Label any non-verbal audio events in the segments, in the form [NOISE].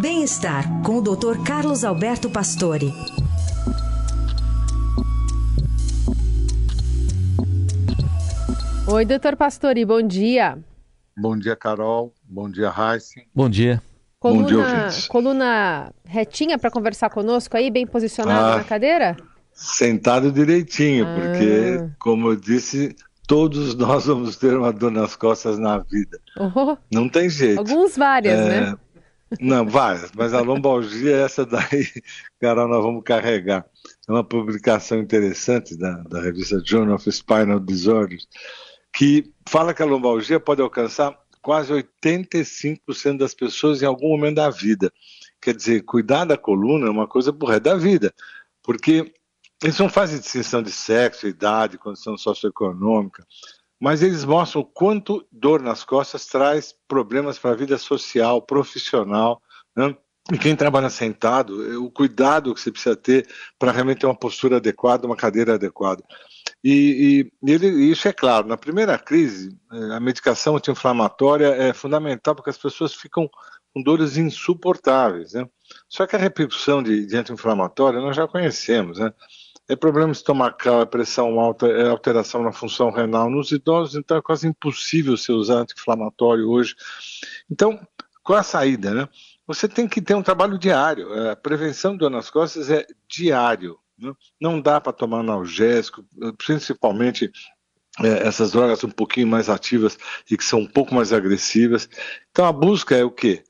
Bem-estar com o Dr. Carlos Alberto Pastore. Oi, doutor Pastore, bom dia. Bom dia, Carol. Bom dia, Raíssa. Bom dia. Coluna, Bom dia, ouvintes. coluna retinha para conversar conosco aí, bem posicionado Ah. na cadeira? Sentado direitinho, Ah. porque, como eu disse, todos [LAUGHS] nós vamos ter uma dor nas costas na vida. Oh, Não tem jeito. alguns várias, É, né? Não, várias, mas a lombalgia, essa daí, [LAUGHS] Carol, nós vamos carregar. É uma publicação interessante da, da revista Journal of Spinal Disorders, que fala que a lombalgia pode alcançar quase 85% das pessoas em algum momento da vida. Quer dizer, cuidar da coluna é uma coisa pro resto da vida, porque eles não fazem distinção de sexo, idade, condição socioeconômica, mas eles mostram o quanto dor nas costas traz problemas para a vida social, profissional, né? E quem trabalha sentado, é o cuidado que você precisa ter para realmente ter uma postura adequada, uma cadeira adequada. E, e- ele- isso é claro, na primeira crise, eh, a medicação anti-inflamatória é fundamental porque as pessoas ficam com dores insuportáveis. Né? Só que a repercussão de, de anti-inflamatória nós já conhecemos. Né? É problema estomacal, é pressão alta, é alteração na função renal. Nos idosos, então, é quase impossível você usar anti-inflamatório hoje. Então, qual a saída? Né? Você tem que ter um trabalho diário. A prevenção de dor nas costas é diário. né? Não dá para tomar analgésico, principalmente é, essas drogas um pouquinho mais ativas e que são um pouco mais agressivas. Então a busca é o quê?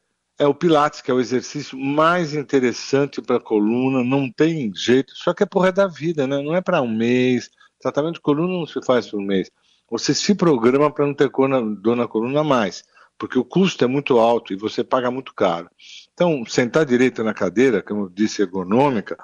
É o Pilates, que é o exercício mais interessante para a coluna, não tem jeito, só que é por resto da vida, né? não é para um mês. Tratamento de coluna não se faz por um mês. Você se programa para não ter dor na coluna mais, porque o custo é muito alto e você paga muito caro. Então, sentar direito na cadeira, como eu disse, ergonômica,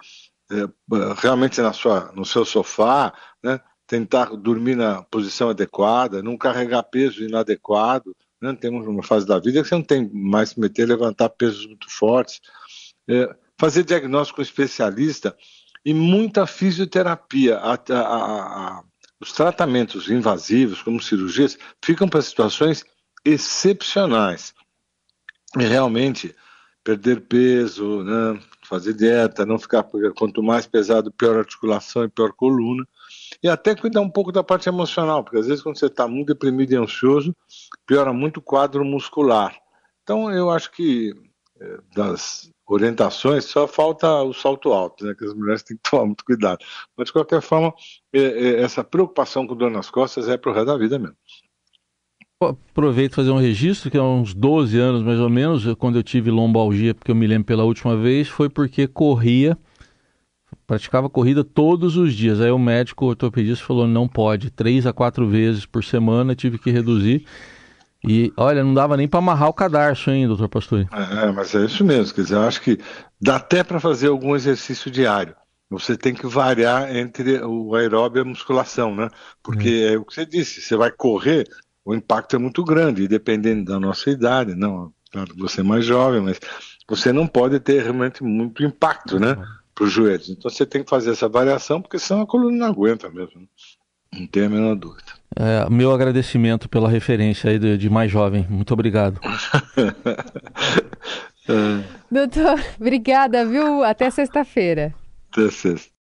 é, realmente na sua, no seu sofá, né? tentar dormir na posição adequada, não carregar peso inadequado. Né? Temos uma fase da vida que você não tem mais que meter, levantar pesos muito fortes. É, fazer diagnóstico com especialista e muita fisioterapia. A- a- a- os tratamentos invasivos, como cirurgias, ficam para situações excepcionais. E realmente, perder peso, né? fazer dieta, não ficar. Quanto mais pesado, pior articulação e pior coluna e até cuidar um pouco da parte emocional, porque às vezes quando você está muito deprimido e ansioso, piora muito o quadro muscular. Então eu acho que eh, das orientações só falta o salto alto, né, que as mulheres têm que tomar muito cuidado. Mas de qualquer forma, eh, eh, essa preocupação com dor nas costas é pro resto da vida mesmo. Aproveito fazer um registro, que há uns 12 anos mais ou menos, quando eu tive lombalgia, porque eu me lembro pela última vez, foi porque corria, praticava corrida todos os dias. Aí o médico o ortopedista falou, não pode, três a quatro vezes por semana, tive que reduzir. E olha, não dava nem para amarrar o cadarço, hein, doutor Pastore? É, mas é isso mesmo, quer dizer, eu acho que dá até para fazer algum exercício diário. Você tem que variar entre o aeróbio e a musculação, né? Porque é o que você disse, você vai correr, o impacto é muito grande, e dependendo da nossa idade, não, claro que você é mais jovem, mas você não pode ter realmente muito impacto, né? Para os joelhos. Então você tem que fazer essa variação, porque senão a coluna não aguenta mesmo. Não tem a menor dúvida. É, meu agradecimento pela referência aí de, de mais jovem. Muito obrigado. É, [LAUGHS] Doutor, obrigada, viu? Até sexta-feira. até sexta.